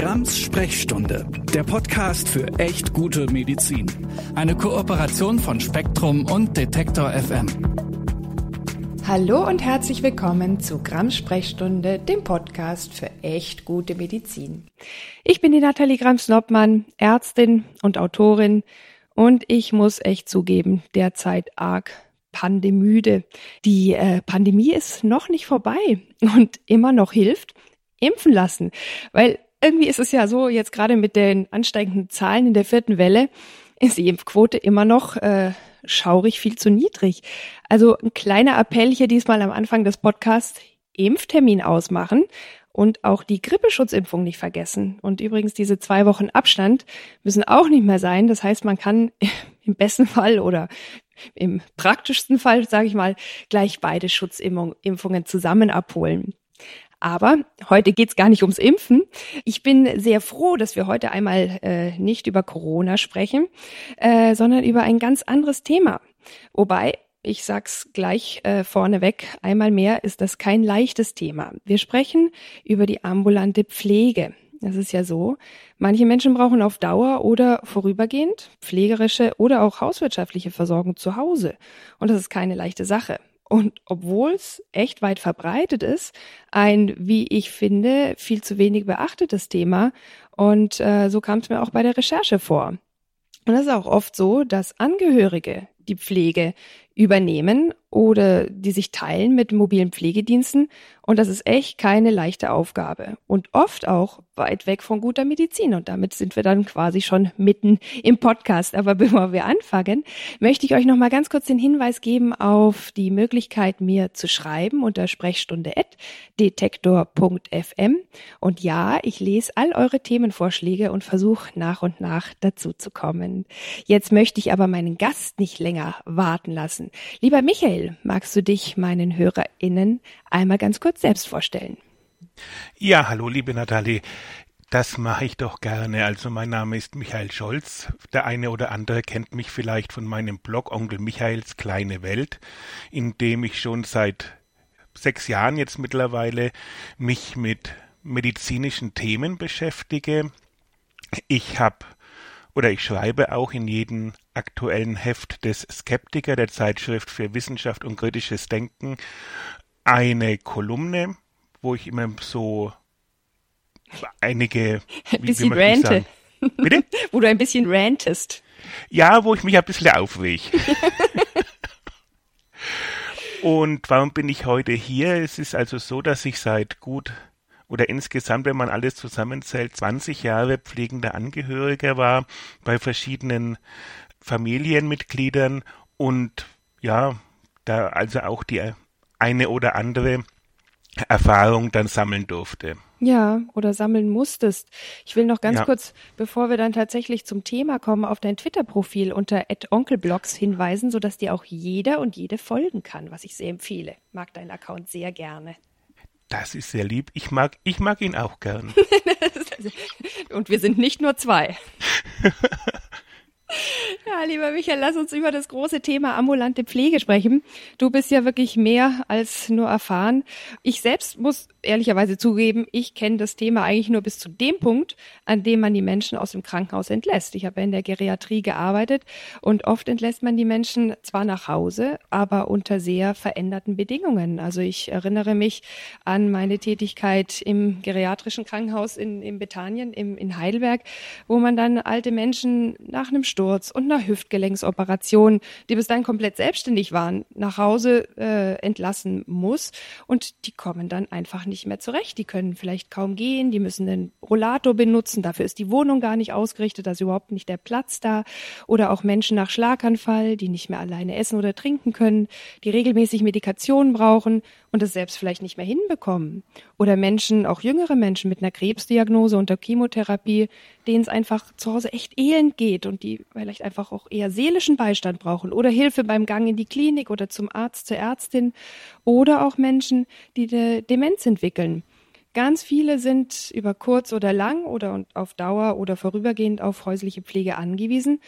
Grams Sprechstunde, der Podcast für echt gute Medizin. Eine Kooperation von Spektrum und Detektor FM. Hallo und herzlich willkommen zu Grams Sprechstunde, dem Podcast für echt gute Medizin. Ich bin die Nathalie Grams-Noppmann, Ärztin und Autorin und ich muss echt zugeben, derzeit arg pandemüde. Die äh, Pandemie ist noch nicht vorbei und immer noch hilft impfen lassen, weil irgendwie ist es ja so, jetzt gerade mit den ansteigenden Zahlen in der vierten Welle, ist die Impfquote immer noch äh, schaurig viel zu niedrig. Also ein kleiner Appell hier diesmal am Anfang des Podcasts, Impftermin ausmachen und auch die Grippeschutzimpfung nicht vergessen. Und übrigens diese zwei Wochen Abstand müssen auch nicht mehr sein. Das heißt, man kann im besten Fall oder im praktischsten Fall, sage ich mal, gleich beide Schutzimpfungen zusammen abholen. Aber heute geht's gar nicht ums Impfen. Ich bin sehr froh, dass wir heute einmal äh, nicht über Corona sprechen, äh, sondern über ein ganz anderes Thema. Wobei, ich sag's gleich äh, vorneweg, einmal mehr ist das kein leichtes Thema. Wir sprechen über die ambulante Pflege. Das ist ja so. Manche Menschen brauchen auf Dauer oder vorübergehend pflegerische oder auch hauswirtschaftliche Versorgung zu Hause. Und das ist keine leichte Sache. Und obwohl es echt weit verbreitet ist, ein, wie ich finde, viel zu wenig beachtetes Thema. Und äh, so kam es mir auch bei der Recherche vor. Und es ist auch oft so, dass Angehörige die Pflege übernehmen oder die sich teilen mit mobilen Pflegediensten. Und das ist echt keine leichte Aufgabe und oft auch weit weg von guter Medizin. Und damit sind wir dann quasi schon mitten im Podcast. Aber bevor wir anfangen, möchte ich euch noch mal ganz kurz den Hinweis geben auf die Möglichkeit, mir zu schreiben unter sprechstunde.detektor.fm. Und ja, ich lese all eure Themenvorschläge und versuche nach und nach dazu zu kommen. Jetzt möchte ich aber meinen Gast nicht länger warten lassen. Lieber Michael, magst du dich meinen HörerInnen einmal ganz kurz selbst vorstellen? Ja, hallo, liebe Nathalie. Das mache ich doch gerne. Also mein Name ist Michael Scholz. Der eine oder andere kennt mich vielleicht von meinem Blog Onkel Michaels kleine Welt, in dem ich schon seit sechs Jahren jetzt mittlerweile mich mit medizinischen Themen beschäftige. Ich habe oder ich schreibe auch in jedem aktuellen Heft des Skeptiker, der Zeitschrift für Wissenschaft und kritisches Denken, eine Kolumne, wo ich immer so einige ein bisschen rante. Bitte? wo du ein bisschen rantest. Ja, wo ich mich ein bisschen aufreg. und warum bin ich heute hier? Es ist also so, dass ich seit gut oder insgesamt, wenn man alles zusammenzählt, 20 Jahre pflegender Angehöriger war bei verschiedenen Familienmitgliedern und ja, da also auch die eine oder andere Erfahrung dann sammeln durfte. Ja, oder sammeln musstest. Ich will noch ganz ja. kurz, bevor wir dann tatsächlich zum Thema kommen, auf dein Twitter-Profil unter @onkelblogs hinweisen, sodass dir auch jeder und jede folgen kann, was ich sehr empfehle. Mag deinen Account sehr gerne. Das ist sehr lieb. Ich mag, ich mag ihn auch gern. Und wir sind nicht nur zwei. Ja, lieber Michael, lass uns über das große Thema ambulante Pflege sprechen. Du bist ja wirklich mehr als nur erfahren. Ich selbst muss ehrlicherweise zugeben, ich kenne das Thema eigentlich nur bis zu dem Punkt, an dem man die Menschen aus dem Krankenhaus entlässt. Ich habe in der Geriatrie gearbeitet und oft entlässt man die Menschen zwar nach Hause, aber unter sehr veränderten Bedingungen. Also ich erinnere mich an meine Tätigkeit im geriatrischen Krankenhaus in, in Bethanien, im, in Heidelberg, wo man dann alte Menschen nach einem Sturz und einer Hüftgelenksoperation, die bis dahin komplett selbstständig waren, nach Hause äh, entlassen muss. Und die kommen dann einfach nicht mehr zurecht. Die können vielleicht kaum gehen, die müssen den Rollator benutzen. Dafür ist die Wohnung gar nicht ausgerichtet, da ist überhaupt nicht der Platz da. Oder auch Menschen nach Schlaganfall, die nicht mehr alleine essen oder trinken können, die regelmäßig Medikation brauchen und es selbst vielleicht nicht mehr hinbekommen. Oder Menschen, auch jüngere Menschen mit einer Krebsdiagnose unter Chemotherapie, denen es einfach zu Hause echt elend geht und die vielleicht einfach auch eher seelischen Beistand brauchen oder Hilfe beim Gang in die Klinik oder zum Arzt, zur Ärztin. Oder auch Menschen, die eine Demenz entwickeln. Ganz viele sind über kurz oder lang oder auf Dauer oder vorübergehend auf häusliche Pflege angewiesen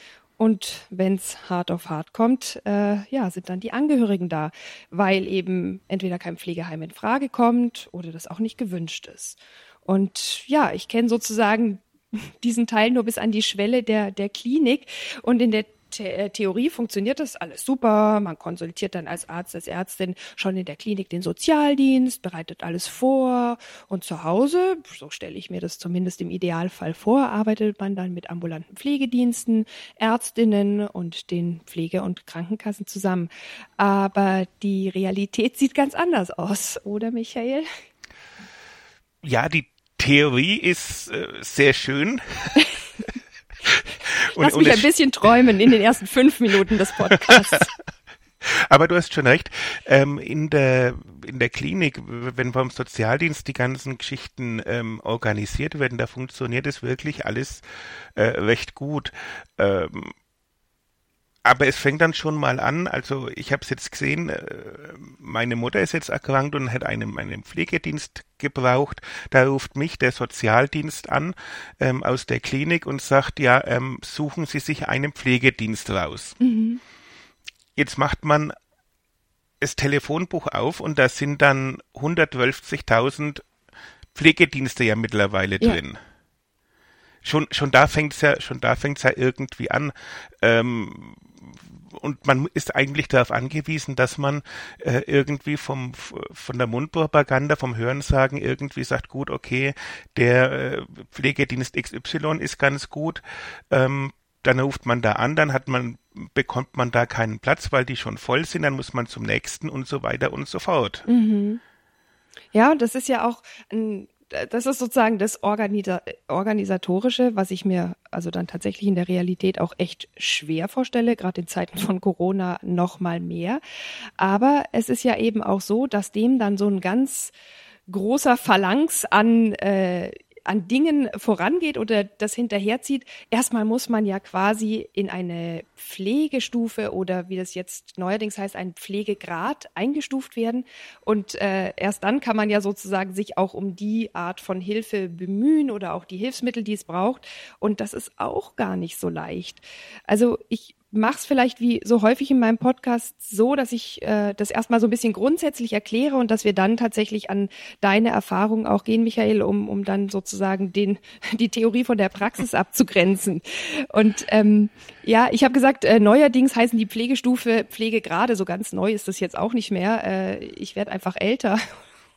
und wenn es hart auf hart kommt, äh, ja, sind dann die Angehörigen da, weil eben entweder kein Pflegeheim in Frage kommt oder das auch nicht gewünscht ist. Und ja, ich kenne sozusagen diesen Teil nur bis an die Schwelle der, der Klinik. Und in der The äh, Theorie funktioniert das alles super. Man konsultiert dann als Arzt, als Ärztin schon in der Klinik den Sozialdienst, bereitet alles vor. Und zu Hause, so stelle ich mir das zumindest im Idealfall vor, arbeitet man dann mit ambulanten Pflegediensten, Ärztinnen und den Pflege- und Krankenkassen zusammen. Aber die Realität sieht ganz anders aus, oder Michael? Ja, die Theorie ist äh, sehr schön. Lass mich ein bisschen träumen in den ersten fünf Minuten des Podcasts. Aber du hast schon recht. Ähm, in der in der Klinik, wenn beim Sozialdienst die ganzen Geschichten ähm, organisiert werden, da funktioniert es wirklich alles äh, recht gut. Ähm, aber es fängt dann schon mal an, also ich habe es jetzt gesehen, äh, meine Mutter ist jetzt erkrankt und hat einen, einen Pflegedienst gebraucht. Da ruft mich der Sozialdienst an ähm, aus der Klinik und sagt, ja, ähm, suchen Sie sich einen Pflegedienst raus. Mhm. Jetzt macht man das Telefonbuch auf und da sind dann 150.000 Pflegedienste ja mittlerweile ja. drin schon schon da fängt's ja schon da fängt's ja irgendwie an ähm, und man ist eigentlich darauf angewiesen, dass man äh, irgendwie vom von der Mundpropaganda, vom Hörensagen irgendwie sagt, gut, okay, der äh, Pflegedienst XY ist ganz gut. Ähm, dann ruft man da an, dann hat man bekommt man da keinen Platz, weil die schon voll sind, dann muss man zum nächsten und so weiter und so fort. Mhm. Ja, das ist ja auch ein das ist sozusagen das Organisa Organisatorische, was ich mir also dann tatsächlich in der Realität auch echt schwer vorstelle, gerade in Zeiten von Corona noch mal mehr. Aber es ist ja eben auch so, dass dem dann so ein ganz großer Phalanx an äh, an Dingen vorangeht oder das hinterherzieht, erstmal muss man ja quasi in eine Pflegestufe oder wie das jetzt neuerdings heißt, ein Pflegegrad eingestuft werden. Und äh, erst dann kann man ja sozusagen sich auch um die Art von Hilfe bemühen oder auch die Hilfsmittel, die es braucht. Und das ist auch gar nicht so leicht. Also ich mach's vielleicht wie so häufig in meinem Podcast so, dass ich äh, das erstmal so ein bisschen grundsätzlich erkläre und dass wir dann tatsächlich an deine Erfahrungen auch gehen, Michael, um, um dann sozusagen den, die Theorie von der Praxis abzugrenzen. Und ähm, ja, ich habe gesagt, äh, neuerdings heißen die Pflegestufe Pflegegrade, so ganz neu ist das jetzt auch nicht mehr. Äh, ich werde einfach älter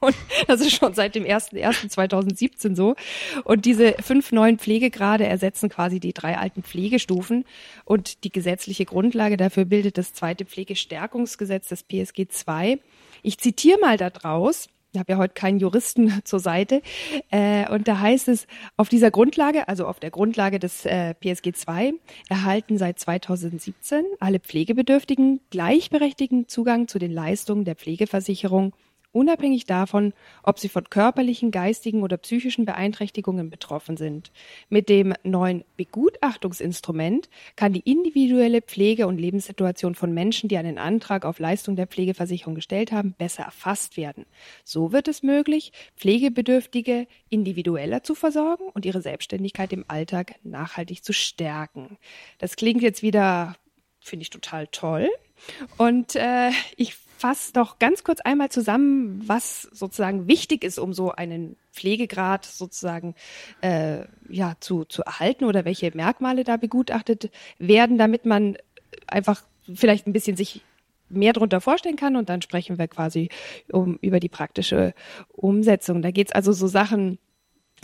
und das ist schon seit dem 1.1.2017 so. Und diese fünf neuen Pflegegrade ersetzen quasi die drei alten Pflegestufen. Und die gesetzliche Grundlage dafür bildet das zweite Pflegestärkungsgesetz, das PSG 2. Ich zitiere mal da draus. Ich habe ja heute keinen Juristen zur Seite. Äh, und da heißt es, auf dieser Grundlage, also auf der Grundlage des äh, PSG 2, erhalten seit 2017 alle Pflegebedürftigen gleichberechtigten Zugang zu den Leistungen der Pflegeversicherung unabhängig davon, ob sie von körperlichen, geistigen oder psychischen Beeinträchtigungen betroffen sind. Mit dem neuen Begutachtungsinstrument kann die individuelle Pflege- und Lebenssituation von Menschen, die einen Antrag auf Leistung der Pflegeversicherung gestellt haben, besser erfasst werden. So wird es möglich, Pflegebedürftige individueller zu versorgen und ihre Selbstständigkeit im Alltag nachhaltig zu stärken. Das klingt jetzt wieder, finde ich total toll. Und äh, ich fasse doch ganz kurz einmal zusammen, was sozusagen wichtig ist, um so einen Pflegegrad sozusagen äh, ja zu, zu erhalten oder welche Merkmale da begutachtet werden, damit man einfach vielleicht ein bisschen sich mehr darunter vorstellen kann und dann sprechen wir quasi um, über die praktische Umsetzung. Da geht's also so Sachen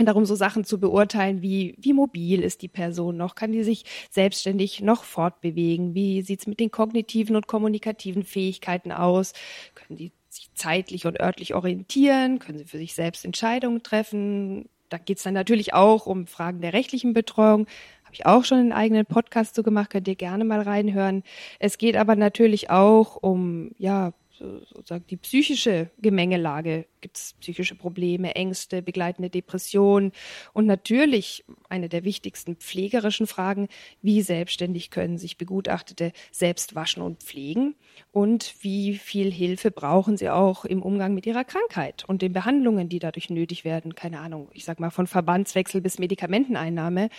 darum, so Sachen zu beurteilen, wie, wie mobil ist die Person noch, kann die sich selbstständig noch fortbewegen, wie sieht's mit den kognitiven und kommunikativen Fähigkeiten aus, können die sich zeitlich und örtlich orientieren, können sie für sich selbst Entscheidungen treffen. Da geht's dann natürlich auch um Fragen der rechtlichen Betreuung. Habe ich auch schon einen eigenen Podcast so gemacht, könnt ihr gerne mal reinhören. Es geht aber natürlich auch um ja sozusagen die psychische Gemengelage. Gibt es psychische Probleme, Ängste, begleitende Depressionen und natürlich eine der wichtigsten pflegerischen Fragen, wie selbstständig können sich Begutachtete selbst waschen und pflegen und wie viel Hilfe brauchen sie auch im Umgang mit ihrer Krankheit und den Behandlungen, die dadurch nötig werden. Keine Ahnung, ich sag mal von Verbandswechsel bis Medikamenteneinnahme.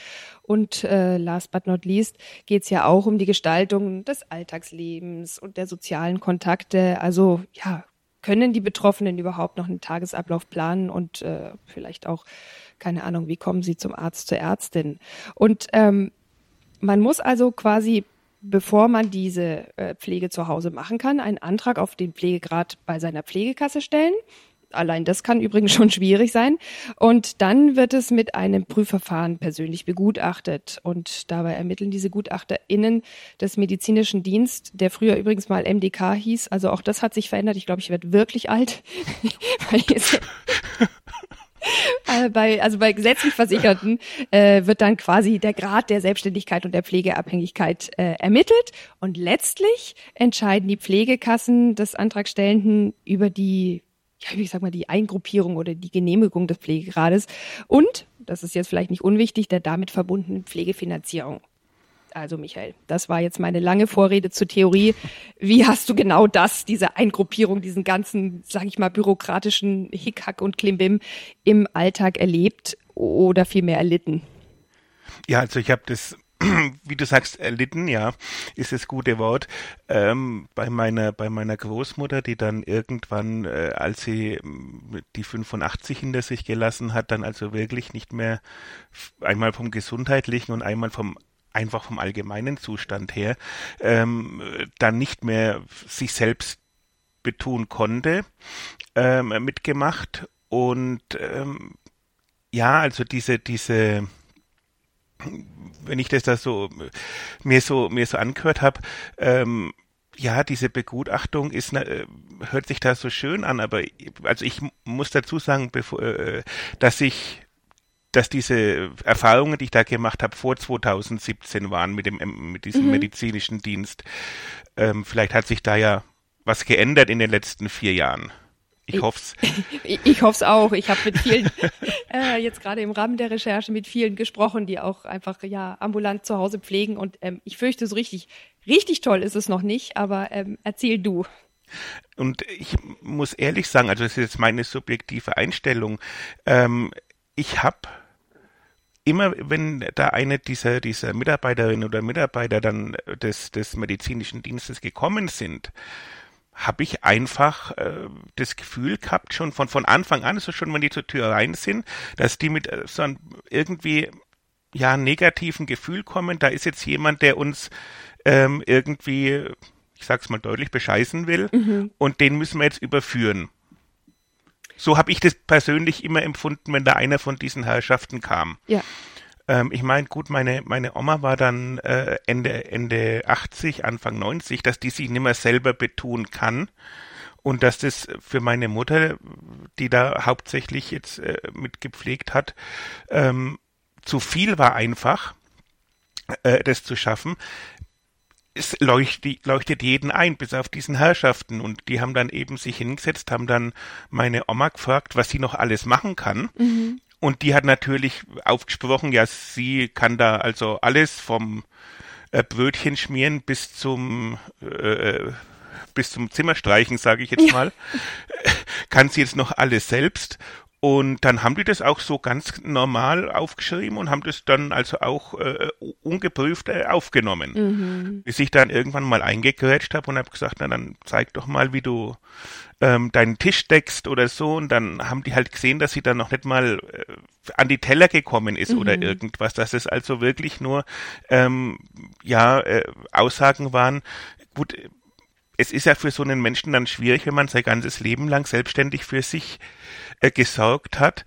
Und äh, last but not least geht es ja auch um die Gestaltung des Alltagslebens und der sozialen Kontakte. Also ja, können die Betroffenen überhaupt noch einen Tagesablauf planen und äh, vielleicht auch, keine Ahnung, wie kommen sie zum Arzt, zur Ärztin. Und ähm, man muss also quasi bevor man diese äh, Pflege zu Hause machen kann, einen Antrag auf den Pflegegrad bei seiner Pflegekasse stellen. Allein das kann übrigens schon schwierig sein. Und dann wird es mit einem Prüfverfahren persönlich begutachtet. Und dabei ermitteln diese GutachterInnen des medizinischen Dienst, der früher übrigens mal MDK hieß. Also auch das hat sich verändert. Ich glaube, ich werde wirklich alt. Äh, bei, also bei gesetzlich Versicherten äh, wird dann quasi der Grad der Selbstständigkeit und der Pflegeabhängigkeit äh, ermittelt und letztlich entscheiden die Pflegekassen des Antragstellenden über die ja, wie sag mal, die Eingruppierung oder die Genehmigung des Pflegegrades und, das ist jetzt vielleicht nicht unwichtig, der damit verbundenen Pflegefinanzierung. Also Michael, das war jetzt meine lange Vorrede zur Theorie. Wie hast du genau das, diese Eingruppierung, diesen ganzen, sage ich mal, bürokratischen Hickhack und Klimbim im Alltag erlebt oder vielmehr erlitten? Ja, also ich habe das wie du sagst, erlitten, ja, ist das gute Wort. Ähm, bei meiner, bei meiner Großmutter, die dann irgendwann, äh, als sie mm, die 85 hinter sich gelassen hat, dann also wirklich nicht mehr einmal vom gesundheitlichen und einmal vom einfach vom allgemeinen Zustand her, ähm, dann nicht mehr sich selbst betun konnte, ähm, mitgemacht und ähm, ja, also diese, diese wenn ich das da so mir so mir so angehört habe, ähm, ja, diese Begutachtung ist äh, hört sich da so schön an, aber also ich muss dazu sagen, bevor, äh, dass ich dass diese Erfahrungen, die ich da gemacht habe, vor 2017 waren mit dem mit diesem mhm. medizinischen Dienst. Ähm, vielleicht hat sich da ja was geändert in den letzten vier Jahren. Ich, ich hoff's. Ich, ich hoff's auch. Ich habe mit vielen, äh, jetzt gerade im Rahmen der Recherche mit vielen gesprochen, die auch einfach ja ambulant zu Hause pflegen. Und ähm, ich fürchte, so richtig, richtig toll ist es noch nicht, aber ähm, erzähl du. Und ich muss ehrlich sagen, also das ist jetzt meine subjektive Einstellung. Ähm, ich habe immer, wenn da eine dieser, dieser Mitarbeiterinnen oder Mitarbeiter dann des, des medizinischen Dienstes gekommen sind, habe ich einfach äh, das Gefühl gehabt, schon von, von Anfang an, also schon wenn die zur Tür rein sind, dass die mit äh, so einem irgendwie ja negativen Gefühl kommen, da ist jetzt jemand, der uns ähm, irgendwie, ich sag's mal deutlich, bescheißen will mhm. und den müssen wir jetzt überführen. So habe ich das persönlich immer empfunden, wenn da einer von diesen Herrschaften kam. Ja. Ähm, ich meine, gut, meine, meine Oma war dann äh, Ende, Ende 80, Anfang 90, dass die sich nicht mehr selber betun kann. Und dass das für meine Mutter, die da hauptsächlich jetzt äh, mitgepflegt hat, ähm, zu viel war einfach, äh, das zu schaffen es leuchtet, leuchtet jeden ein, bis auf diesen Herrschaften. Und die haben dann eben sich hingesetzt, haben dann meine Oma gefragt, was sie noch alles machen kann. Mhm. Und die hat natürlich aufgesprochen, ja, sie kann da also alles vom äh, Brötchen schmieren bis zum äh, bis zum Zimmerstreichen, sage ich jetzt ja. mal, kann sie jetzt noch alles selbst. Und dann haben die das auch so ganz normal aufgeschrieben und haben das dann also auch äh, ungeprüft äh, aufgenommen. Mhm. Bis ich dann irgendwann mal eingegrätscht habe und habe gesagt, na dann zeig doch mal, wie du ähm, deinen Tisch deckst oder so. Und dann haben die halt gesehen, dass sie dann noch nicht mal äh, an die Teller gekommen ist mhm. oder irgendwas. Dass es also wirklich nur ähm, ja äh, Aussagen waren. Gut, es ist ja für so einen Menschen dann schwierig, wenn man sein ganzes Leben lang selbstständig für sich äh, gesorgt hat,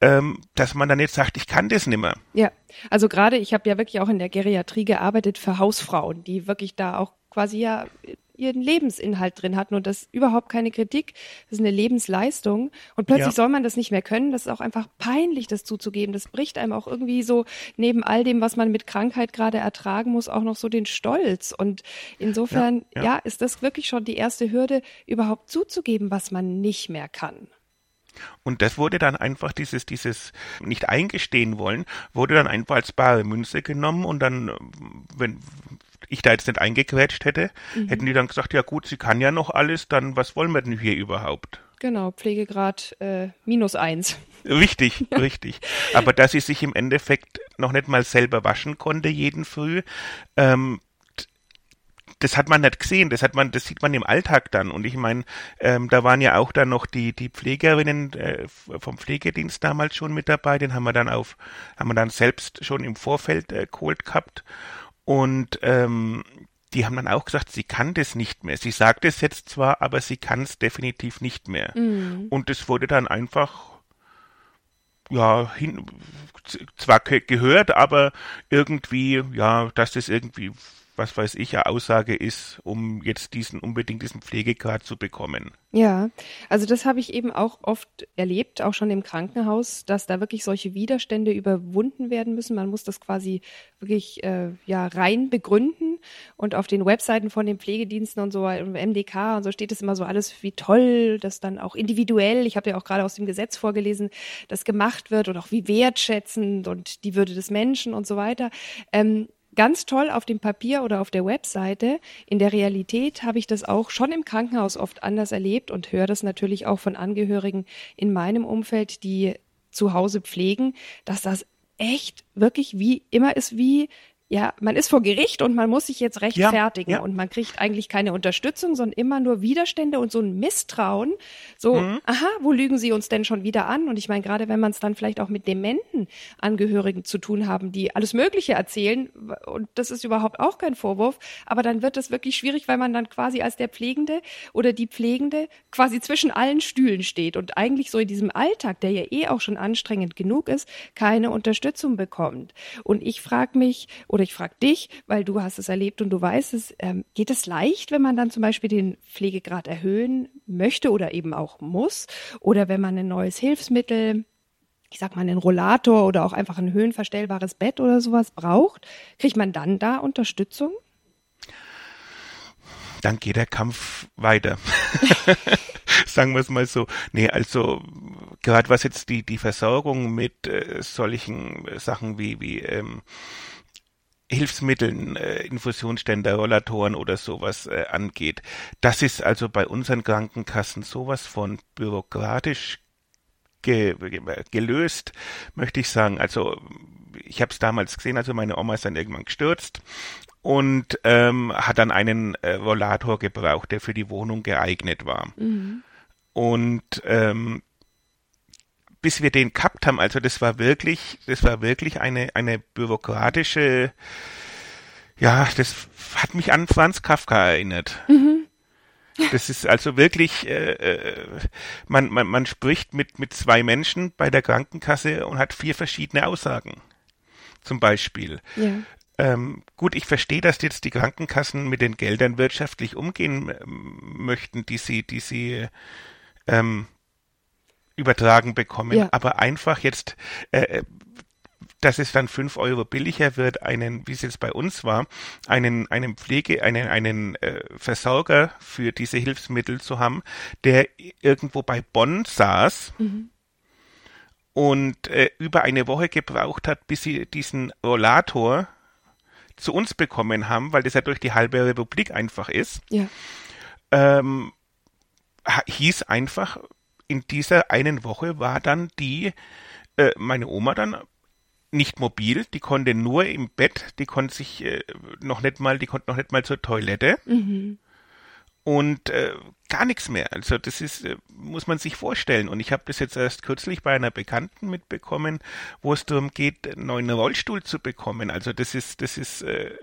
ähm, dass man dann jetzt sagt, ich kann das nimmer. Ja, also gerade, ich habe ja wirklich auch in der Geriatrie gearbeitet für Hausfrauen, die wirklich da auch quasi ja ihren Lebensinhalt drin hatten und das überhaupt keine Kritik. Das ist eine Lebensleistung und plötzlich ja. soll man das nicht mehr können. Das ist auch einfach peinlich, das zuzugeben. Das bricht einem auch irgendwie so neben all dem, was man mit Krankheit gerade ertragen muss, auch noch so den Stolz. Und insofern, ja, ja. ja ist das wirklich schon die erste Hürde, überhaupt zuzugeben, was man nicht mehr kann. Und das wurde dann einfach dieses, dieses nicht eingestehen wollen, wurde dann einfach als bare Münze genommen und dann, wenn ich da jetzt nicht eingequetscht hätte, mhm. hätten die dann gesagt, ja gut, sie kann ja noch alles, dann was wollen wir denn hier überhaupt? Genau, Pflegegrad äh, minus eins. Richtig, richtig. Aber dass sie sich im Endeffekt noch nicht mal selber waschen konnte jeden Früh, ähm, das hat man nicht gesehen, das hat man, das sieht man im Alltag dann. Und ich meine, ähm, da waren ja auch dann noch die die Pflegerinnen äh, vom Pflegedienst damals schon mit dabei. Den haben wir dann auf, haben wir dann selbst schon im Vorfeld äh, geholt gehabt. Und ähm, die haben dann auch gesagt, sie kann das nicht mehr. Sie sagt es jetzt zwar, aber sie kann es definitiv nicht mehr. Mhm. Und es wurde dann einfach ja hin, zwar gehört, aber irgendwie ja, dass das irgendwie was weiß ich, eine Aussage ist, um jetzt diesen unbedingt diesen Pflegegrad zu bekommen. Ja, also das habe ich eben auch oft erlebt, auch schon im Krankenhaus, dass da wirklich solche Widerstände überwunden werden müssen. Man muss das quasi wirklich äh, ja rein begründen und auf den Webseiten von den Pflegediensten und so MDK und so steht es immer so alles wie toll, dass dann auch individuell, ich habe ja auch gerade aus dem Gesetz vorgelesen, das gemacht wird und auch wie wertschätzend und die Würde des Menschen und so weiter. Ähm, ganz toll auf dem Papier oder auf der Webseite. In der Realität habe ich das auch schon im Krankenhaus oft anders erlebt und höre das natürlich auch von Angehörigen in meinem Umfeld, die zu Hause pflegen, dass das echt wirklich wie immer ist wie ja, man ist vor Gericht und man muss sich jetzt rechtfertigen ja, ja. und man kriegt eigentlich keine Unterstützung, sondern immer nur Widerstände und so ein Misstrauen. So, mhm. aha, wo lügen sie uns denn schon wieder an? Und ich meine, gerade wenn man es dann vielleicht auch mit dementen Angehörigen zu tun haben, die alles Mögliche erzählen, und das ist überhaupt auch kein Vorwurf, aber dann wird es wirklich schwierig, weil man dann quasi als der Pflegende oder die Pflegende quasi zwischen allen Stühlen steht und eigentlich so in diesem Alltag, der ja eh auch schon anstrengend genug ist, keine Unterstützung bekommt. Und ich frage mich, oder ich frage dich, weil du hast es erlebt und du weißt es, ähm, geht es leicht, wenn man dann zum Beispiel den Pflegegrad erhöhen möchte oder eben auch muss? Oder wenn man ein neues Hilfsmittel ich sag mal, einen Rollator oder auch einfach ein höhenverstellbares Bett oder sowas braucht, kriegt man dann da Unterstützung? Dann geht der Kampf weiter. Sagen wir es mal so. Nee, also gerade was jetzt die, die Versorgung mit äh, solchen Sachen wie, wie ähm, Hilfsmitteln, äh, Infusionsständer, Rollatoren oder sowas äh, angeht. Das ist also bei unseren Krankenkassen sowas von bürokratisch ge gelöst, möchte ich sagen. Also ich habe es damals gesehen, also meine Oma ist dann irgendwann gestürzt und ähm, hat dann einen äh, Rollator gebraucht, der für die Wohnung geeignet war. Mhm. Und ähm, bis wir den gehabt haben, also das war wirklich, das war wirklich eine, eine bürokratische, ja, das hat mich an Franz Kafka erinnert. Mhm. Das ist also wirklich, äh, äh, man, man, man spricht mit, mit zwei Menschen bei der Krankenkasse und hat vier verschiedene Aussagen. Zum Beispiel. Ja. Ähm, gut, ich verstehe, dass jetzt die Krankenkassen mit den Geldern wirtschaftlich umgehen ähm, möchten, die sie, die sie ähm, übertragen bekommen, ja. aber einfach jetzt, äh, äh, dass es dann fünf Euro billiger wird, einen, wie es jetzt bei uns war, einen, einen Pflege, einen, einen äh, Versorger für diese Hilfsmittel zu haben, der irgendwo bei Bonn saß mhm. und äh, über eine Woche gebraucht hat, bis sie diesen Rollator zu uns bekommen haben, weil das ja durch die halbe Republik einfach ist. Ja. Ähm, hieß einfach, in dieser einen Woche war dann die, äh, meine Oma dann nicht mobil, die konnte nur im Bett, die konnte sich äh, noch nicht mal, die konnte noch nicht mal zur Toilette. Mhm. Und äh, gar nichts mehr. Also das ist, äh, muss man sich vorstellen. Und ich habe das jetzt erst kürzlich bei einer Bekannten mitbekommen, wo es darum geht, einen neuen Rollstuhl zu bekommen. Also das ist, das ist, äh,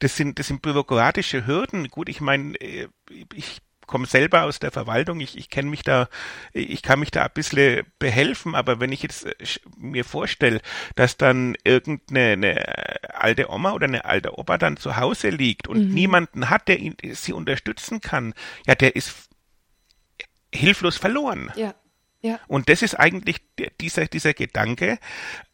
das sind, das sind bürokratische Hürden. Gut, ich meine, äh, ich komme selber aus der Verwaltung, ich, ich kenne mich da, ich kann mich da ein bisschen behelfen, aber wenn ich jetzt äh, mir vorstelle, dass dann irgendeine alte Oma oder eine alte Opa dann zu Hause liegt und mhm. niemanden hat, der ihn, sie unterstützen kann, ja, der ist hilflos verloren. Ja. Ja. Und das ist eigentlich dieser, dieser Gedanke,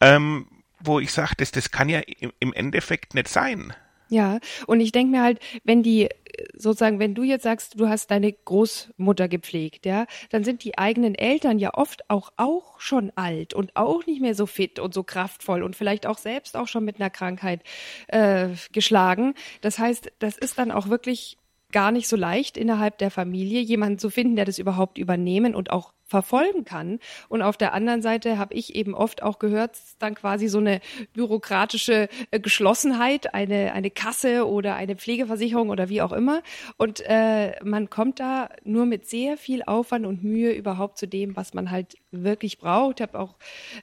ähm, wo ich sage, das, das kann ja im Endeffekt nicht sein. Ja, und ich denke mir halt, wenn die sozusagen, wenn du jetzt sagst, du hast deine Großmutter gepflegt, ja, dann sind die eigenen Eltern ja oft auch auch schon alt und auch nicht mehr so fit und so kraftvoll und vielleicht auch selbst auch schon mit einer Krankheit äh, geschlagen. Das heißt, das ist dann auch wirklich gar nicht so leicht innerhalb der Familie jemanden zu finden, der das überhaupt übernehmen und auch verfolgen kann. Und auf der anderen Seite habe ich eben oft auch gehört, dann quasi so eine bürokratische äh, Geschlossenheit, eine, eine Kasse oder eine Pflegeversicherung oder wie auch immer. Und äh, man kommt da nur mit sehr viel Aufwand und Mühe überhaupt zu dem, was man halt wirklich braucht. Ich habe auch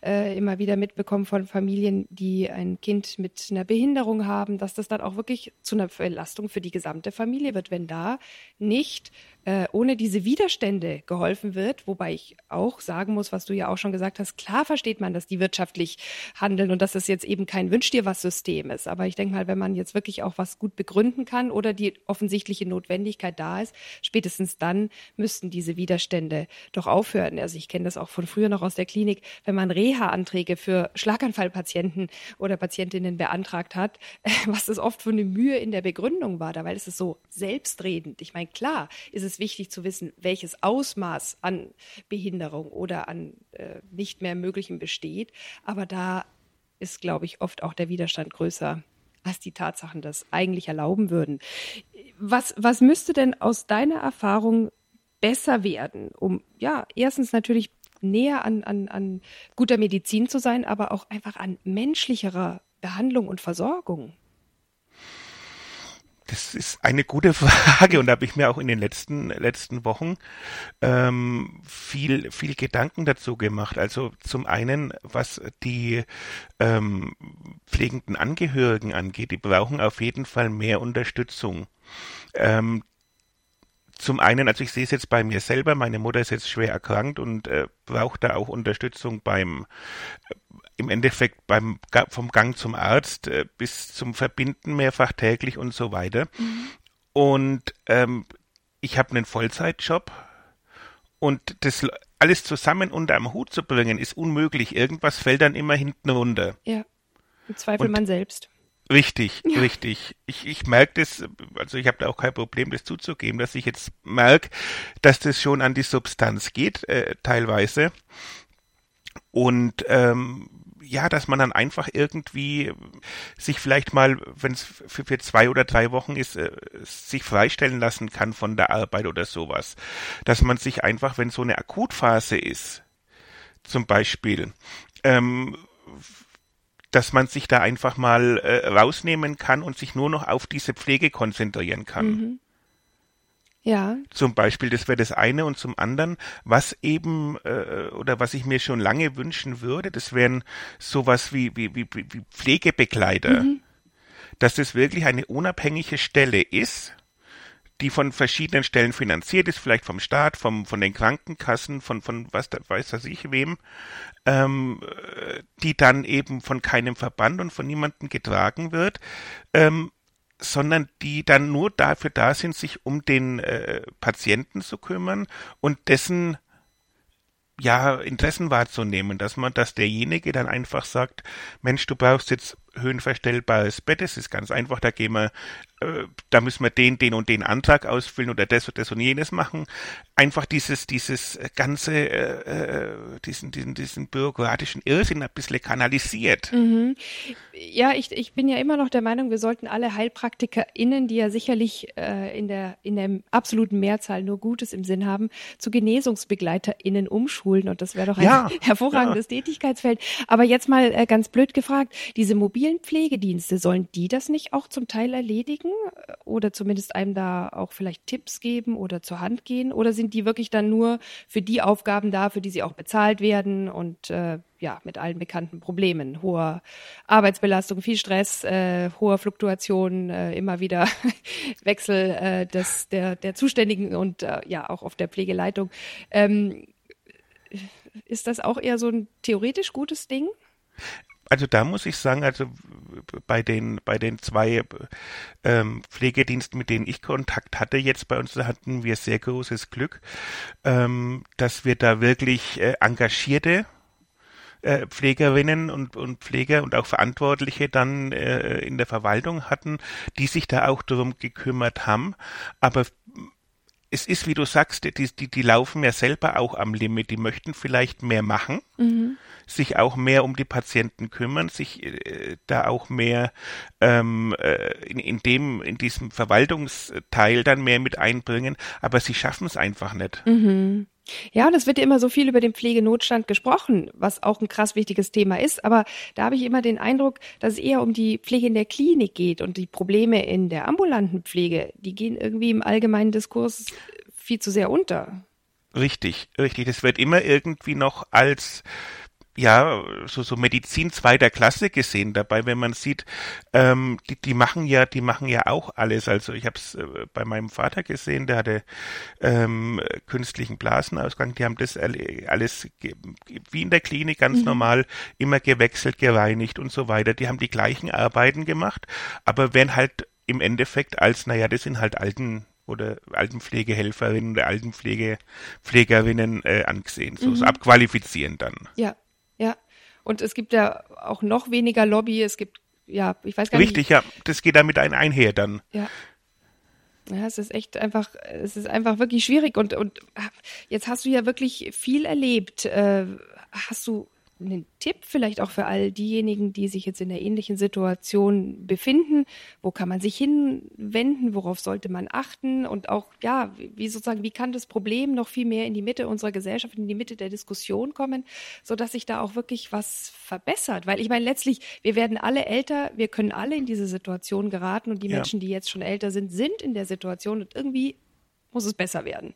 äh, immer wieder mitbekommen von Familien, die ein Kind mit einer Behinderung haben, dass das dann auch wirklich zu einer Belastung für die gesamte Familie wird, wenn da nicht äh, ohne diese Widerstände geholfen wird, wobei ich auch sagen muss, was du ja auch schon gesagt hast, klar versteht man, dass die wirtschaftlich handeln und dass es jetzt eben kein Wünsch dir was System ist. Aber ich denke mal, wenn man jetzt wirklich auch was gut begründen kann oder die offensichtliche Notwendigkeit da ist, spätestens dann müssten diese Widerstände doch aufhören. Also ich kenne das auch von früher noch aus der Klinik, wenn man Reha-Anträge für Schlaganfallpatienten oder Patientinnen beantragt hat, was das oft für eine Mühe in der Begründung war, da weil es ist so selbstredend. Ich meine, klar ist es wichtig zu wissen, welches Ausmaß an Behinderung oder an äh, nicht mehr Möglichem besteht. Aber da ist, glaube ich, oft auch der Widerstand größer, als die Tatsachen das eigentlich erlauben würden. Was, was müsste denn aus deiner Erfahrung besser werden, um ja, erstens natürlich näher an, an, an guter Medizin zu sein, aber auch einfach an menschlicherer Behandlung und Versorgung? Das ist eine gute Frage und da habe ich mir auch in den letzten letzten Wochen ähm, viel viel Gedanken dazu gemacht. Also zum einen, was die ähm, pflegenden Angehörigen angeht, die brauchen auf jeden Fall mehr Unterstützung. Ähm, zum einen, also ich sehe es jetzt bei mir selber, meine Mutter ist jetzt schwer erkrankt und äh, braucht da auch Unterstützung beim äh, im Endeffekt beim vom Gang zum Arzt äh, bis zum Verbinden mehrfach täglich und so weiter. Mhm. Und ähm, ich habe einen Vollzeitjob und das alles zusammen unter einem Hut zu bringen, ist unmöglich. Irgendwas fällt dann immer hinten runter. Ja, im Zweifel und man selbst. Richtig, ja. richtig. Ich, ich merke das, also ich habe da auch kein Problem, das zuzugeben, dass ich jetzt merke, dass das schon an die Substanz geht, äh, teilweise. Und ähm, ja, dass man dann einfach irgendwie sich vielleicht mal, wenn es für, für, zwei oder drei Wochen ist, äh, sich freistellen lassen kann von der Arbeit oder sowas. Dass man sich einfach, wenn so eine Akutphase ist, zum Beispiel, ähm, dass man sich da einfach mal äh, rausnehmen kann und sich nur noch auf diese Pflege konzentrieren kann. Mhm. Ja. Zum Beispiel, das wäre das eine und zum anderen, was eben äh, oder was ich mir schon lange wünschen würde, das wären sowas wie wie wie, wie Pflegebegleiter, mhm. dass das wirklich eine unabhängige Stelle ist, die von verschiedenen Stellen finanziert ist, vielleicht vom Staat, vom, von den Krankenkassen, von, von was da, weiß das ich wem, ähm, die dann eben von keinem Verband und von niemandem getragen wird, ähm, sondern die dann nur dafür da sind, sich um den äh, Patienten zu kümmern und dessen ja, Interessen wahrzunehmen, dass man, dass derjenige dann einfach sagt, Mensch, du brauchst jetzt höhenverstellbares Bett, das ist ganz einfach, da gehen wir, äh, da müssen wir den, den und den Antrag ausfüllen oder das und das und jenes machen. Einfach dieses, dieses ganze, äh, äh diesen, diesen, diesen bürokratischen Irrsinn ein bisschen kanalisiert. Mhm ja, ich, ich bin ja immer noch der Meinung, wir sollten alle HeilpraktikerInnen, die ja sicherlich äh, in, der, in der absoluten Mehrzahl nur Gutes im Sinn haben, zu GenesungsbegleiterInnen umschulen. Und das wäre doch ein ja, hervorragendes ja. Tätigkeitsfeld. Aber jetzt mal äh, ganz blöd gefragt, diese mobilen Pflegedienste, sollen die das nicht auch zum Teil erledigen? Oder zumindest einem da auch vielleicht Tipps geben oder zur Hand gehen? Oder sind die wirklich dann nur für die Aufgaben da, für die sie auch bezahlt werden und äh, ja, mit allen bekannten Problemen, hoher Arbeitsbelastung, viel Stress, äh, hoher Fluktuation, äh, immer wieder Wechsel äh, des, der, der Zuständigen und äh, ja auch auf der Pflegeleitung. Ähm, ist das auch eher so ein theoretisch gutes Ding? Also da muss ich sagen, also bei den bei den zwei ähm, Pflegediensten, mit denen ich Kontakt hatte, jetzt bei uns da hatten wir sehr großes Glück, ähm, dass wir da wirklich äh, engagierte äh, Pflegerinnen und, und Pfleger und auch Verantwortliche dann äh, in der Verwaltung hatten, die sich da auch darum gekümmert haben. Aber es ist, wie du sagst, die, die, die laufen ja selber auch am Limit. Die möchten vielleicht mehr machen, mhm. sich auch mehr um die Patienten kümmern, sich äh, da auch mehr ähm, äh, in, in dem, in diesem Verwaltungsteil dann mehr mit einbringen, aber sie schaffen es einfach nicht. Mhm. Ja, und es wird ja immer so viel über den Pflegenotstand gesprochen, was auch ein krass wichtiges Thema ist. Aber da habe ich immer den Eindruck, dass es eher um die Pflege in der Klinik geht und die Probleme in der ambulanten Pflege, die gehen irgendwie im allgemeinen Diskurs viel zu sehr unter. Richtig, richtig. Das wird immer irgendwie noch als ja, so, so Medizin zweiter Klasse gesehen dabei, wenn man sieht, ähm, die, die machen ja, die machen ja auch alles. Also ich habe es äh, bei meinem Vater gesehen, der hatte ähm, künstlichen Blasenausgang, die haben das alles wie in der Klinik ganz mhm. normal immer gewechselt, gereinigt und so weiter. Die haben die gleichen Arbeiten gemacht, aber werden halt im Endeffekt als, naja, das sind halt alten oder Altenpflegehelferinnen oder Altenpflegerinnen äh, angesehen, so, mhm. so abqualifizieren dann. Ja. Und es gibt ja auch noch weniger Lobby. Es gibt, ja, ich weiß gar Richtig, nicht. Richtig, ja. Das geht damit ein einher dann. Ja. Ja, es ist echt einfach, es ist einfach wirklich schwierig und, und jetzt hast du ja wirklich viel erlebt. Äh, hast du einen Tipp vielleicht auch für all diejenigen, die sich jetzt in der ähnlichen Situation befinden? Wo kann man sich hinwenden? Worauf sollte man achten? Und auch, ja, wie sozusagen, wie kann das Problem noch viel mehr in die Mitte unserer Gesellschaft, in die Mitte der Diskussion kommen, sodass sich da auch wirklich was verbessert? Weil ich meine, letztlich, wir werden alle älter, wir können alle in diese Situation geraten und die ja. Menschen, die jetzt schon älter sind, sind in der Situation und irgendwie muss es besser werden.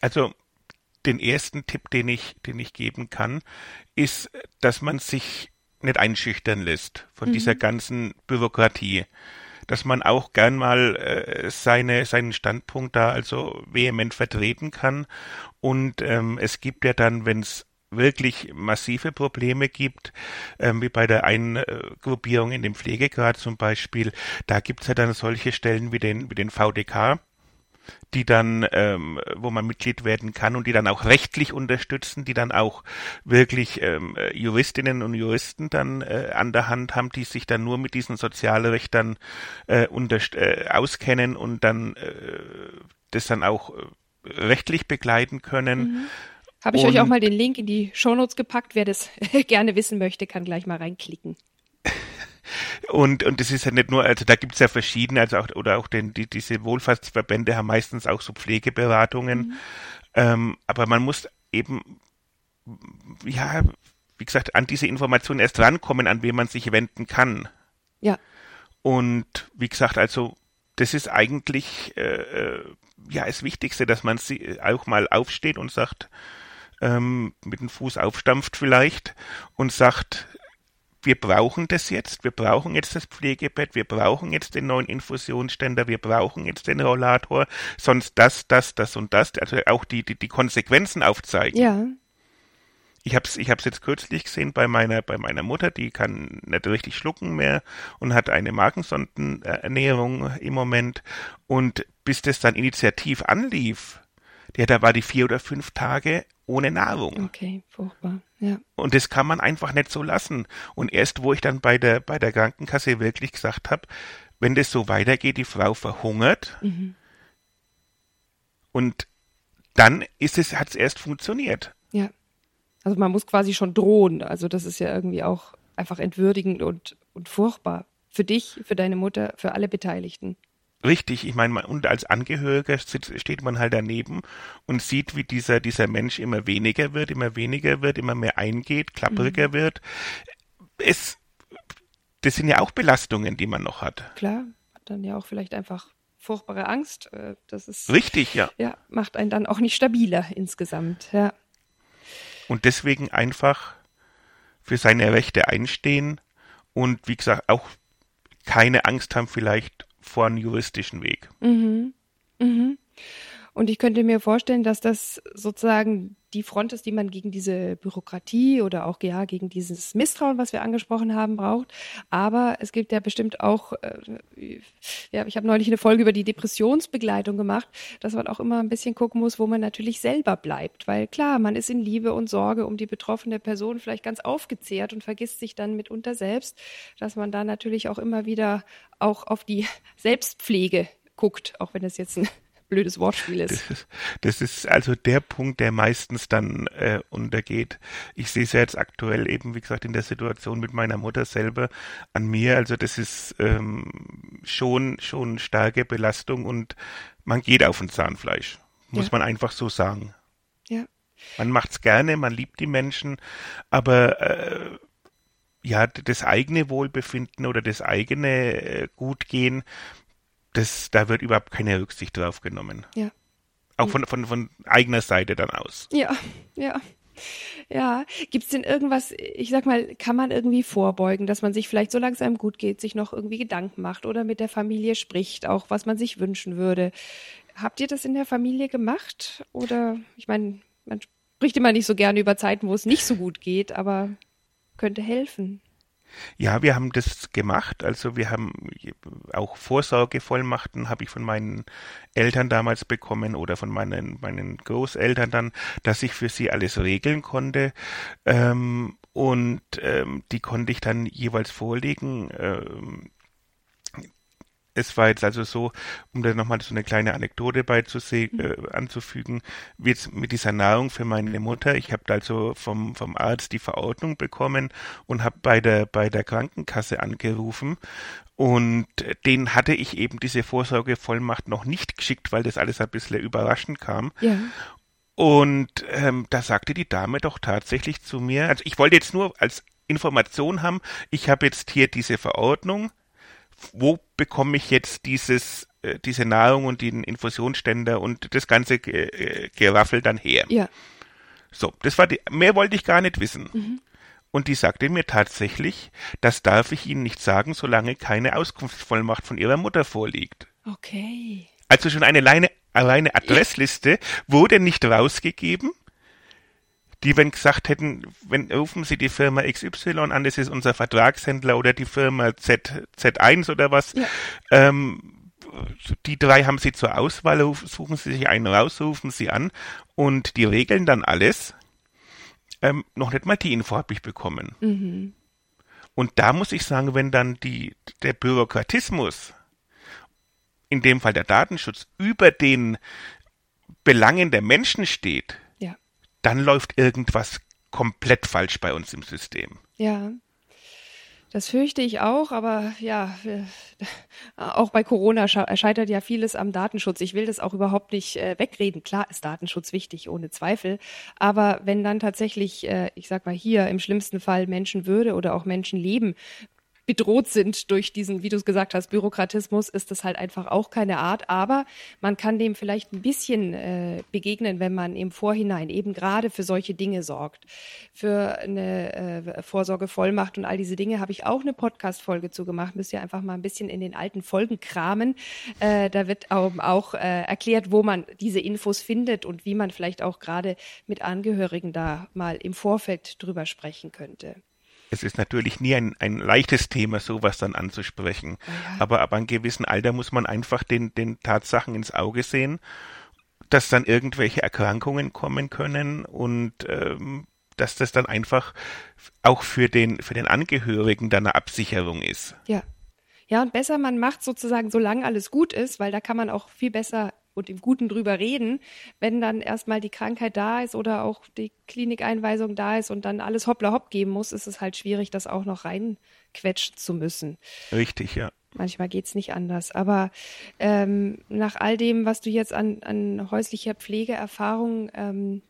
Also den ersten Tipp, den ich, den ich geben kann, ist, dass man sich nicht einschüchtern lässt von mhm. dieser ganzen Bürokratie. Dass man auch gern mal äh, seine, seinen Standpunkt da also vehement vertreten kann. Und ähm, es gibt ja dann, wenn es wirklich massive Probleme gibt, ähm, wie bei der Eingruppierung in dem Pflegegrad zum Beispiel, da gibt's ja dann solche Stellen wie den, wie den VDK, die dann, ähm, wo man Mitglied werden kann und die dann auch rechtlich unterstützen, die dann auch wirklich ähm, Juristinnen und Juristen dann äh, an der Hand haben, die sich dann nur mit diesen Sozialrechtern äh, äh, auskennen und dann äh, das dann auch äh, rechtlich begleiten können. Mhm. Habe ich und, euch auch mal den Link in die Shownotes gepackt. Wer das gerne wissen möchte, kann gleich mal reinklicken. Und, und das ist ja nicht nur, also da gibt's ja verschiedene, also auch, oder auch den, die, diese Wohlfahrtsverbände haben meistens auch so Pflegeberatungen. Mhm. Ähm, aber man muss eben, ja, wie gesagt, an diese Informationen erst rankommen, an wen man sich wenden kann. Ja. Und wie gesagt, also das ist eigentlich äh, äh ja das Wichtigste, dass man sie auch mal aufsteht und sagt, ähm, mit dem Fuß aufstampft vielleicht und sagt, wir brauchen das jetzt, wir brauchen jetzt das Pflegebett, wir brauchen jetzt den neuen Infusionsständer, wir brauchen jetzt den Rollator, sonst das, das, das und das, also auch die, die, die Konsequenzen aufzeigen. Ja. Ich habe es ich hab's jetzt kürzlich gesehen bei meiner, bei meiner Mutter, die kann nicht richtig schlucken mehr und hat eine Magensondenernährung im Moment. Und bis das dann initiativ anlief, ja, da war die vier oder fünf Tage ohne Nahrung. Okay, furchtbar. Ja. Und das kann man einfach nicht so lassen. Und erst wo ich dann bei der, bei der Krankenkasse wirklich gesagt habe, wenn das so weitergeht, die Frau verhungert. Mhm. Und dann ist es, hat es erst funktioniert. Ja. Also man muss quasi schon drohen. Also das ist ja irgendwie auch einfach entwürdigend und, und furchtbar. Für dich, für deine Mutter, für alle Beteiligten. Richtig, ich meine, und als Angehöriger steht man halt daneben und sieht, wie dieser, dieser Mensch immer weniger wird, immer weniger wird, immer mehr eingeht, klappriger mhm. wird. Es, das sind ja auch Belastungen, die man noch hat. Klar, hat dann ja auch vielleicht einfach furchtbare Angst. Äh, das ist. Richtig, ja. Ja, macht einen dann auch nicht stabiler insgesamt, ja. Und deswegen einfach für seine Rechte einstehen und wie gesagt auch keine Angst haben vielleicht vor einem juristischen Weg. Mhm. Mhm. Und ich könnte mir vorstellen, dass das sozusagen die Front ist, die man gegen diese Bürokratie oder auch ja, gegen dieses Misstrauen, was wir angesprochen haben, braucht. Aber es gibt ja bestimmt auch, äh, ja, ich habe neulich eine Folge über die Depressionsbegleitung gemacht, dass man auch immer ein bisschen gucken muss, wo man natürlich selber bleibt. Weil klar, man ist in Liebe und Sorge um die betroffene Person vielleicht ganz aufgezehrt und vergisst sich dann mitunter selbst, dass man da natürlich auch immer wieder auch auf die Selbstpflege guckt, auch wenn es jetzt ein blödes Wortspiel ist. Das, ist. das ist also der Punkt, der meistens dann äh, untergeht. Ich sehe es ja jetzt aktuell eben, wie gesagt, in der Situation mit meiner Mutter selber an mir. Also das ist ähm, schon, schon starke Belastung und man geht auf ein Zahnfleisch. Muss ja. man einfach so sagen. Man macht's gerne, man liebt die Menschen, aber äh, ja, das eigene Wohlbefinden oder das eigene äh, Gutgehen, das, da wird überhaupt keine Rücksicht drauf genommen. Ja. Auch von, von, von eigener Seite dann aus. Ja, ja. Ja, gibt's denn irgendwas, ich sag mal, kann man irgendwie vorbeugen, dass man sich vielleicht, solange es einem gut geht, sich noch irgendwie Gedanken macht oder mit der Familie spricht, auch was man sich wünschen würde. Habt ihr das in der Familie gemacht? Oder, ich meine, man spricht immer nicht so gerne über Zeiten, wo es nicht so gut geht, aber könnte helfen. Ja, wir haben das gemacht. Also wir haben auch Vorsorgevollmachten habe ich von meinen Eltern damals bekommen oder von meinen, meinen Großeltern dann, dass ich für sie alles regeln konnte. Ähm, und ähm, die konnte ich dann jeweils vorlegen. Ähm, es war jetzt also so, um da nochmal so eine kleine Anekdote beizusehen, mhm. äh, anzufügen, wie jetzt mit dieser Nahrung für meine Mutter. Ich habe also vom, vom Arzt die Verordnung bekommen und habe bei der, bei der Krankenkasse angerufen und den hatte ich eben diese Vorsorgevollmacht noch nicht geschickt, weil das alles ein bisschen überraschend kam. Ja. Und ähm, da sagte die Dame doch tatsächlich zu mir, also ich wollte jetzt nur als Information haben, ich habe jetzt hier diese Verordnung, wo bekomme ich jetzt dieses, äh, diese Nahrung und den Infusionsständer und das ganze äh, Geraffel dann her? Ja. So, das war die, mehr wollte ich gar nicht wissen. Mhm. Und die sagte mir tatsächlich, das darf ich Ihnen nicht sagen, solange keine Auskunftsvollmacht von Ihrer Mutter vorliegt. Okay. Also schon eine alleine, alleine Adressliste wurde nicht rausgegeben die, wenn gesagt hätten, wenn rufen Sie die Firma XY an, das ist unser Vertragshändler oder die Firma Z, Z1 oder was, ja. ähm, die drei haben Sie zur Auswahl, suchen Sie sich einen raus, rufen Sie an und die regeln dann alles. Ähm, noch nicht mal die Info habe ich bekommen. Mhm. Und da muss ich sagen, wenn dann die, der Bürokratismus, in dem Fall der Datenschutz, über den Belangen der Menschen steht, dann läuft irgendwas komplett falsch bei uns im System. Ja. Das fürchte ich auch, aber ja, auch bei Corona scheitert ja vieles am Datenschutz. Ich will das auch überhaupt nicht äh, wegreden. Klar ist Datenschutz wichtig, ohne Zweifel. Aber wenn dann tatsächlich, äh, ich sag mal hier, im schlimmsten Fall Menschenwürde oder auch Menschenleben bedroht sind durch diesen, wie du es gesagt hast, Bürokratismus, ist das halt einfach auch keine Art. Aber man kann dem vielleicht ein bisschen äh, begegnen, wenn man im Vorhinein eben gerade für solche Dinge sorgt. Für eine äh, Vorsorgevollmacht und all diese Dinge habe ich auch eine Podcast-Folge zu gemacht. Müsst ihr einfach mal ein bisschen in den alten Folgen kramen. Äh, da wird auch, auch äh, erklärt, wo man diese Infos findet und wie man vielleicht auch gerade mit Angehörigen da mal im Vorfeld drüber sprechen könnte es ist natürlich nie ein, ein leichtes Thema, sowas dann anzusprechen. Ja. Aber ab einem gewissen Alter muss man einfach den, den Tatsachen ins Auge sehen, dass dann irgendwelche Erkrankungen kommen können und ähm, dass das dann einfach auch für den, für den Angehörigen dann eine Absicherung ist. Ja. Ja, und besser man macht sozusagen, solange alles gut ist, weil da kann man auch viel besser und im Guten drüber reden, wenn dann erstmal die Krankheit da ist oder auch die Klinikeinweisung da ist und dann alles hoppla hopp geben muss, ist es halt schwierig, das auch noch reinquetschen zu müssen. Richtig, ja. Manchmal geht's nicht anders. Aber ähm, nach all dem, was du jetzt an, an häuslicher Pflegeerfahrung ähm,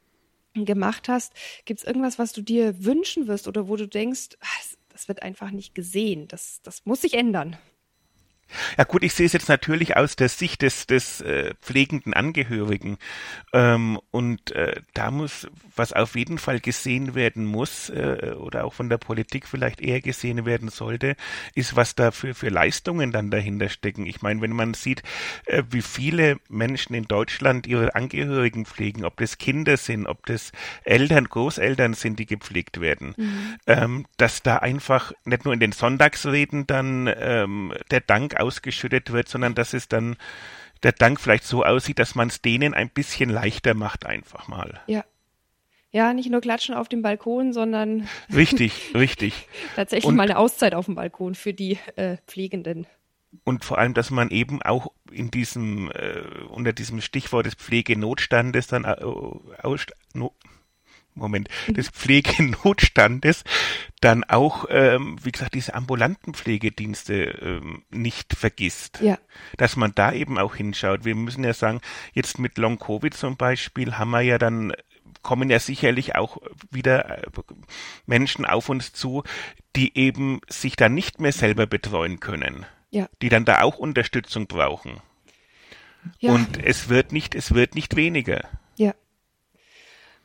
gemacht hast, gibt's irgendwas, was du dir wünschen wirst oder wo du denkst, ach, das wird einfach nicht gesehen, das, das muss sich ändern? Ja gut, ich sehe es jetzt natürlich aus der Sicht des, des äh, pflegenden Angehörigen. Ähm, und äh, da muss, was auf jeden Fall gesehen werden muss, äh, oder auch von der Politik vielleicht eher gesehen werden sollte, ist, was da für, für Leistungen dann dahinter stecken. Ich meine, wenn man sieht, äh, wie viele Menschen in Deutschland ihre Angehörigen pflegen, ob das Kinder sind, ob das Eltern, Großeltern sind, die gepflegt werden, mhm. ähm, dass da einfach nicht nur in den Sonntagsreden dann ähm, der Dank ausgeschüttet wird, sondern dass es dann der Dank vielleicht so aussieht, dass man es denen ein bisschen leichter macht, einfach mal. Ja. Ja, nicht nur klatschen auf dem Balkon, sondern. Richtig, richtig. tatsächlich und, mal eine Auszeit auf dem Balkon für die äh, Pflegenden. Und vor allem, dass man eben auch in diesem, äh, unter diesem Stichwort des Pflegenotstandes dann äh, aus, no, Moment, des Pflegenotstandes dann auch, ähm, wie gesagt, diese ambulanten Pflegedienste ähm, nicht vergisst. Ja. Dass man da eben auch hinschaut. Wir müssen ja sagen, jetzt mit Long Covid zum Beispiel haben wir ja dann kommen ja sicherlich auch wieder äh, Menschen auf uns zu, die eben sich dann nicht mehr selber betreuen können. Ja. Die dann da auch Unterstützung brauchen. Ja. Und es wird nicht, es wird nicht weniger. Ja.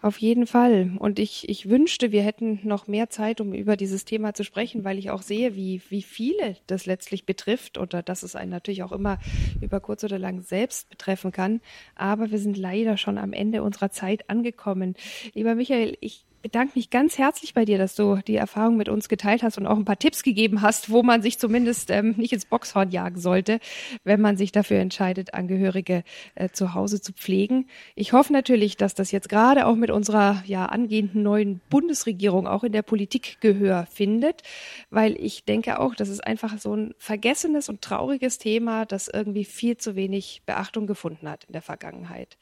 Auf jeden Fall. Und ich, ich wünschte, wir hätten noch mehr Zeit, um über dieses Thema zu sprechen, weil ich auch sehe, wie, wie viele das letztlich betrifft oder dass es einen natürlich auch immer über kurz oder lang selbst betreffen kann. Aber wir sind leider schon am Ende unserer Zeit angekommen. Lieber Michael, ich bedanke mich ganz herzlich bei dir, dass du die Erfahrung mit uns geteilt hast und auch ein paar Tipps gegeben hast, wo man sich zumindest ähm, nicht ins Boxhorn jagen sollte, wenn man sich dafür entscheidet, Angehörige äh, zu Hause zu pflegen. Ich hoffe natürlich, dass das jetzt gerade auch mit unserer ja angehenden neuen Bundesregierung auch in der Politik Gehör findet, weil ich denke auch, das ist einfach so ein vergessenes und trauriges Thema, das irgendwie viel zu wenig Beachtung gefunden hat in der Vergangenheit.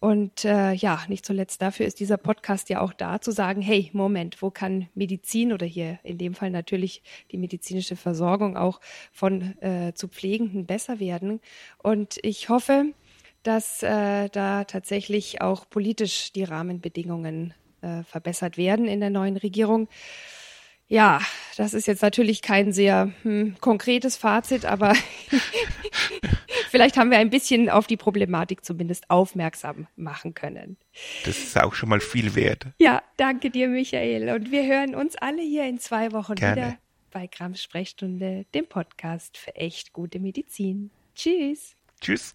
Und äh, ja, nicht zuletzt dafür ist dieser Podcast ja auch da, zu sagen, hey, Moment, wo kann Medizin oder hier in dem Fall natürlich die medizinische Versorgung auch von äh, zu Pflegenden besser werden. Und ich hoffe, dass äh, da tatsächlich auch politisch die Rahmenbedingungen äh, verbessert werden in der neuen Regierung. Ja, das ist jetzt natürlich kein sehr hm, konkretes Fazit, aber vielleicht haben wir ein bisschen auf die Problematik zumindest aufmerksam machen können. Das ist auch schon mal viel wert. Ja, danke dir, Michael. Und wir hören uns alle hier in zwei Wochen Gerne. wieder bei Grams Sprechstunde, dem Podcast für echt gute Medizin. Tschüss. Tschüss.